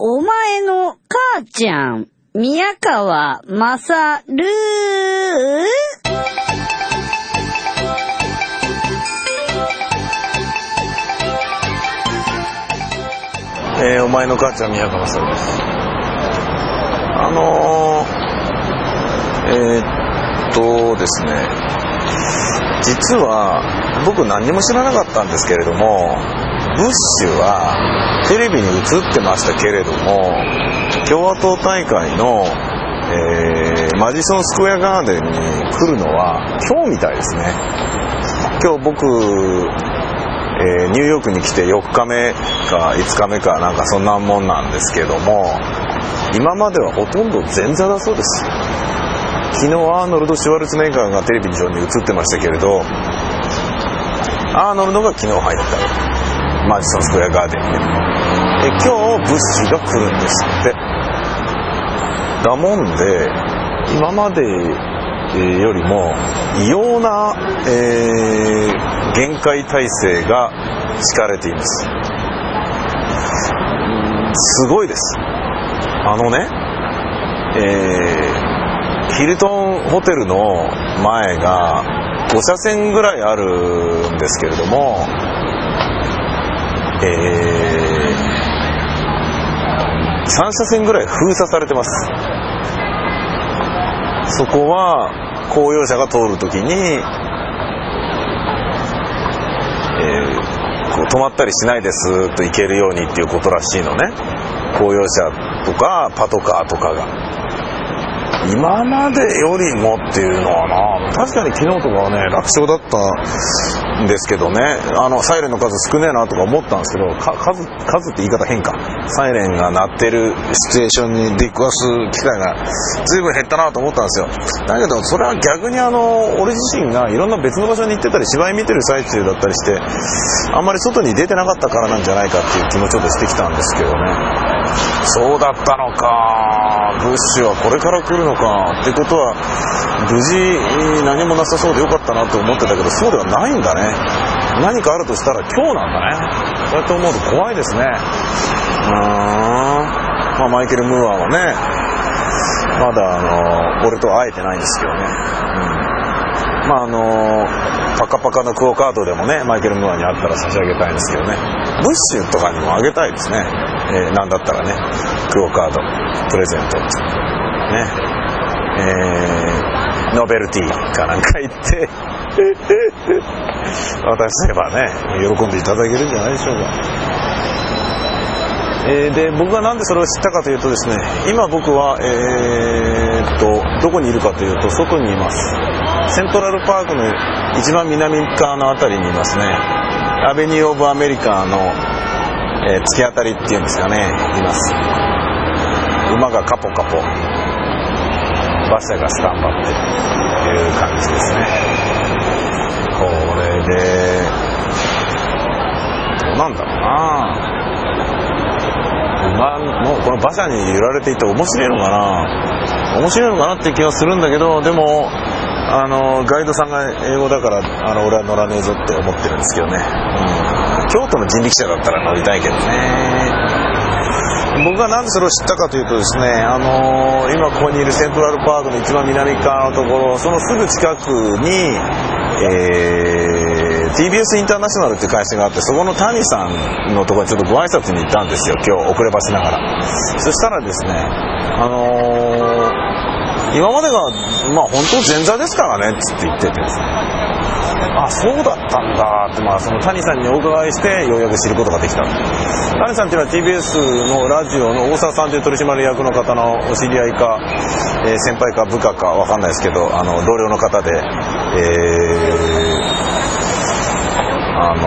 お前の母ちゃん、宮川まさるえー、お前の母ちゃん宮川さんです。あのー、えー、っとですね。実は僕何にも知らなかったんですけれどもブッシュはテレビに映ってましたけれども共和党大会の、えー、マジソンスクエアガーデンに来るのは今日みたいですね。今日僕えー、ニューヨークに来て4日目か5日目かなんかそんなもんなんですけども今まではほとんど前座だそうです。昨日アーノルド・シュワルツェネッガーがテレビ上に映ってましたけれどアーノルドが昨日入った。マジソンスクエアガーデンに。で今日ブッシュが来るんですって。だもんで今までよりも異様な、えー、限界体制が敷かれています。すごいです。あのね、えー、ヒルトンホテルの前が5車線ぐらいあるんですけれどもえー、3車線ぐらい封鎖されてます。そこは公用車が通るときに、えー、こう止まったりしないですと行けるようにっていうことらしいのね。公用車とかパトカーとかが。今までよりもっていうのはな確かに昨日とかはね楽勝だったんですけどね。あのサイレンの数少ねえなとか思ったんですけど数数って言い方変か。サイレンが鳴ってるシチュエーションに出くわす機会が随分減ったなと思ったんですよ。だけどそれは逆にあの俺自身がいろんな別の場所に行ってたり芝居見てる最中だったりしてあんまり外に出てなかったからなんじゃないかっていう気もちょっとしてきたんですけどね。そうだったのか。ブッシュはこれから来るのか。ってことは無事何もなさそうでよかったなと思ってたけどそうではないんだね。何かあるとしたら今日なんだね。そうやって思うと怖いですね。うー。んまあマイケル・ムーアはねまだあの俺とは会えてないんですけどね、うん、まああのパカパカのクオカードでもねマイケル・ムーアに会ったら差し上げたいんですけどね。ブッシュとかにもあげたいですね、えー、なんだったらねクオカードプレゼントね。えー、ノベルティかなんか言って。渡せばね喜んでいただけるんじゃないでしょうか。えー、で僕がなんでそれを知ったかというとですね今僕は、えー、っとどこにいるかというと外にいます。セントラルパークの一番南側の辺りにいますね。アベニュー・オブ・アメリカの、えー、突き当たりっていうんですかね。います。馬がカポカポ。馬車がスタンバっていう感じですね。これでどうなんだろうな。馬のこの馬車に揺られていて面白いのかな。面白いのかなっていう気がするんだけどでもあのガイドさんが英語だからあの俺は乗らねえぞって思ってるんですけどね、うん、京都の人力車だったら乗りたいけどね。僕がなんでそれを知ったかというとですね、あのー、今ここにいるセントラルパークの一番南側のところそのすぐ近くに、えー、TBS インターナショナルっていう会社があってそこの谷さんのところにちょっとご挨拶に行ったんですよ今日遅ればしながら。そしたらですねあのー今までが、まあ本当前座ですからねっ、つって言っててですね。あ、そうだったんだって、まあその谷さんにお伺いして、ようやく知ることができた。谷さんっていうのは TBS のラジオの大沢さんという取締役の方のお知り合いか、えー、先輩か部下かわかんないですけど、あの、同僚の方で、えー、あの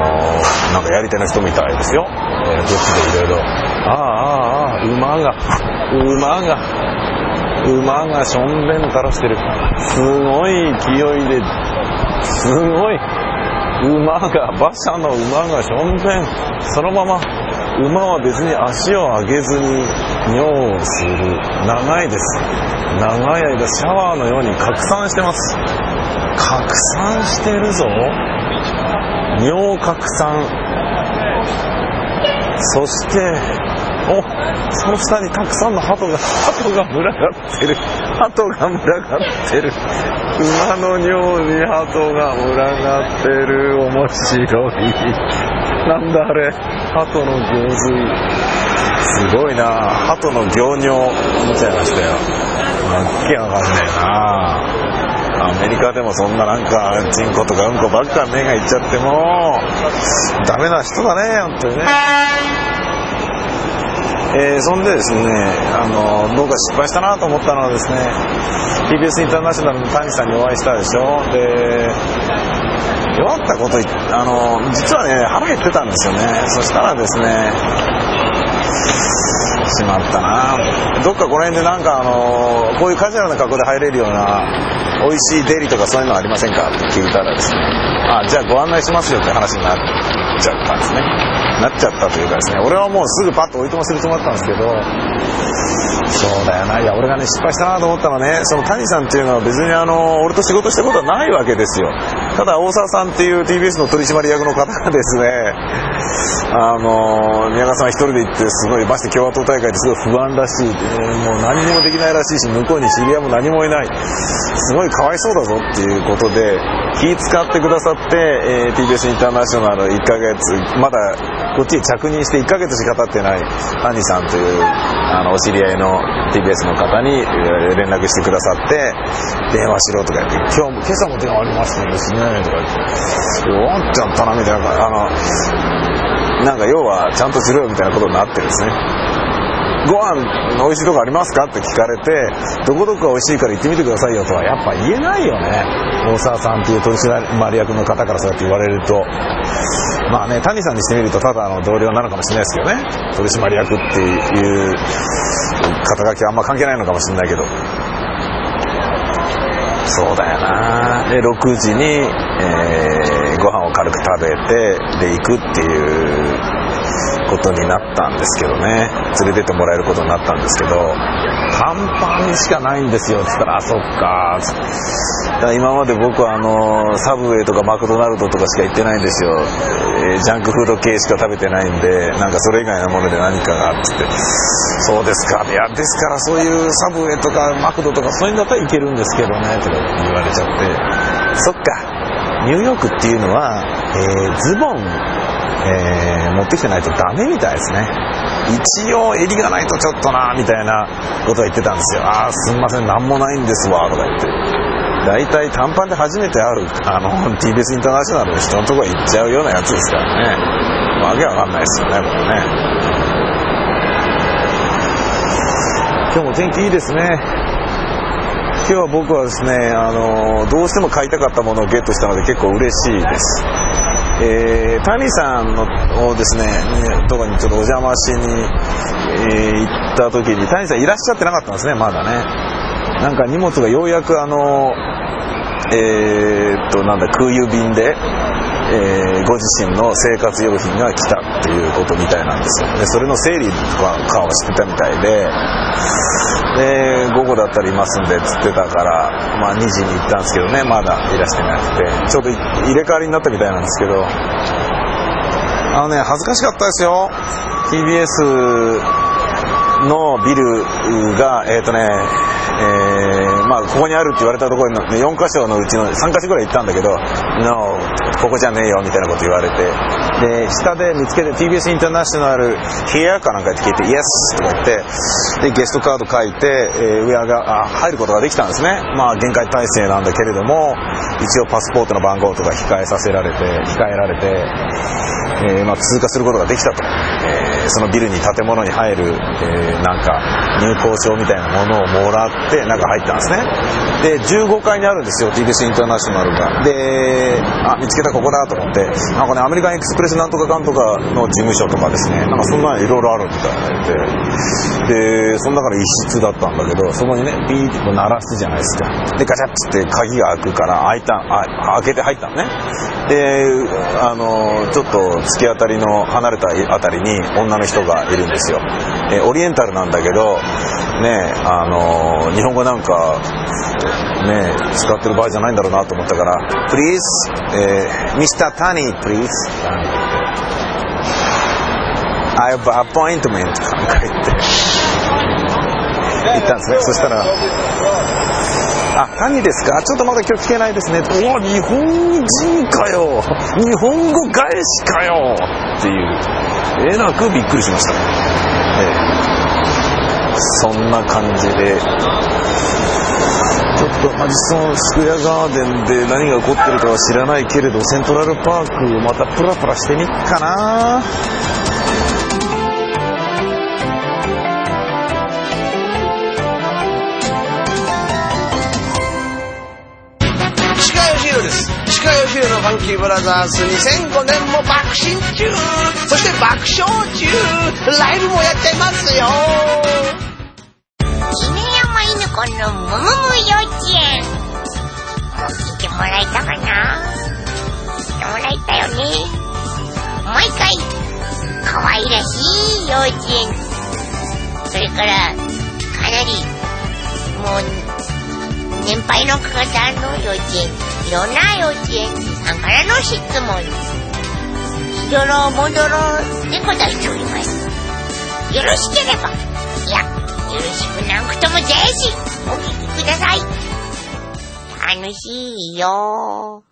なんかやり手の人みたいですよ。えー、どっちでいろいろ。ああ、ああ、馬が、馬が、馬がしょんべん垂らしてる。すごい勢いですごい。馬が馬車の馬がしょんべんそのまま馬は別に足を上げずに尿をする。長いです。長い間シャワーのように拡散してます。拡散してるぞ。尿拡散。そしておその下にたくさんの鳩が鳩が群がってる。鳩が群がってる。馬の尿に鳩が群がってる。面白い。なんだあれ。鳩の行水。すごいな。鳩の行尿見ちゃいましたよわっけわかんねえな。アメリカでもそんななんかチンコとかうんこばっか目がいっちゃってもうダメな人だね本当にね。えー、そんでですね、あの、どうか失敗したなと思ったのはですね、TBS インターナショナルの谷さんにお会いしたでしょ。で、弱ったことあの、実はね、腹減ってたんですよね。そしたらですね、しまったな。どっかこの辺でなんかあのこういうカジュアルな格好で入れるような美味しいデリとかそういうのありませんかって聞いたらですね。あじゃあご案内しますよって話になっちゃったんですね。なっちゃったというかですね。俺はもうすぐパッと追い込ませるつもりだったんですけど。そうだよな。いや俺がね失敗したなと思ったのはねその谷さんっていうのは別にあの俺と仕事したことはないわけですよ。ただ大沢さんっていう TBS の取締役の方がですねあの宮川さん一人で行ってすごいまして共和党大会ですごい不安らしい、もう何にもできないらしいし向こうに知り合いも何もいない。すごいかわいそうだぞっていうことで気使ってくださって、えー、TBS インターナショナル1ヶ月まだこっちに着任して1ヶ月しか経ってない谷さんというあのお知り合いの TBS の方に連絡してくださって電話しろとか言って今日も今朝も電話ありましたですね。とか言って終わっちゃったなみたいなあのなんか要はちゃんとしろよみたいなことになってるんですね。ご飯の美味しいとこありますかって聞かれてどこどこが美味しいから行ってみてくださいよとはやっぱ言えないよね。大沢さんっていう取締役の方からそうやって言われると。まあね谷さんにしてみるとただの同僚なのかもしれないですけどね。取締役っていう肩書きはあんま関係ないのかもしれないけど。そうだよな。で6時に、えー、ご飯を軽く食べてで行くっていうことになったんですけどね。連れてってもらえることになったんですけど短パンしかないんですよっつったらあそっか。今まで僕はあのサブウェイとかマクドナルドとかしか行ってないんですよ、えー、ジャンクフード系しか食べてないんでなんかそれ以外のもので何かがっつって。そうですか。いやですからそういうサブウェイとかマクドとかそういうのだったらいけるんですけどねとか言われちゃって。そっか。ニューヨークっていうのは、えー、ズボン、えー、持ってきてないとダメみたいですね。一応襟がないとちょっとなみたいなことは言ってたんですよ。ああすんません何もないんですわとか言って。大体短パンで初めて会うあの TBS インターナショナルの人のところ行っちゃうようなやつですからね。わけわかんないですよねこれね。今日も天気いいですね。今日は僕はですねあのどうしても買いたかったものをゲットしたので結構嬉しいです。えー、谷さんのをですねとかにちょっとお邪魔しに、えー、行った時に谷さんいらっしゃってなかったんですねまだね。なんか荷物がようやくあのえー、っとなんだ空輸便で、えー、ご自身の生活用品が来たっていうことみたいなんですよ。でそれの整理とかをしてたみたいでで午後だったらいますんでっつってたから、まあ、2時に行ったんですけどねまだいらしてなくてちょうど入れ替わりになったみたいなんですけどあのね恥ずかしかったですよ。TBS のビルがえっ、とねえー、まあ、ここにあるって言われたところの4箇所のうちの3箇所ぐらい行ったんだけど「No ここじゃねえよ」みたいなこと言われてで下で見つけて TBS インターナショナル部屋かなんかって聞いて「イエス!」とか言ってでゲストカード書いて、えー、上があ入ることができたんですねまあ限界体制なんだけれども一応パスポートの番号とか控えさせられて控えられて、えー、まあ、通過することができたと、そのビルに建物に入る、えなんか入校証みたいなものをもらって中入ったんですね。で15階にあるんですよ TBS インターナショナルが。であ見つけたここだと思って。なんかねアメリカンエクスプレスなんとかかんとかの事務所とかですね。なんかそんなのいろいろあるみたいで。でその中で一室だったんだけどそこにねピーって鳴らすじゃないですか。でガチャッつって鍵が開くから開いたあ開けて入ったのね。であのちょっと突き当たりの離れたあたりに女の人がいるんですよ。えオリエンタルなんだけどねあの日本語なんかね使ってる場合じゃないんだろうなと思ったから「Please、えー、Mr. Tani please」I have appointment かなんか言って、行ったんですね。そしたら、あ、何ですか？ちょっとまだ今日聞けないですね。うわ、日本人かよ日本語返しかよっていう、えなくびっくりしました。ええ、そんな感じで、ちょっとマジソンスクエアガーデンで何が起こってるかは知らないけれど、セントラルパークまたプラプラしてみっかな。石川義弘のファンキーブラザーズ2005年も爆心中。そして爆笑中。ライブもやってますよ。山犬子のむむむ幼稚園。もう聞いてもらえたかな？聞いてもらえたよね？毎回可愛らしい幼稚園。それからかなりもう年配の方の幼稚園。いろんな幼稚園さんからの質問。しどろもどろで答えております。よろしければ。よろしくなくともぜひお聞きください。楽しいよ。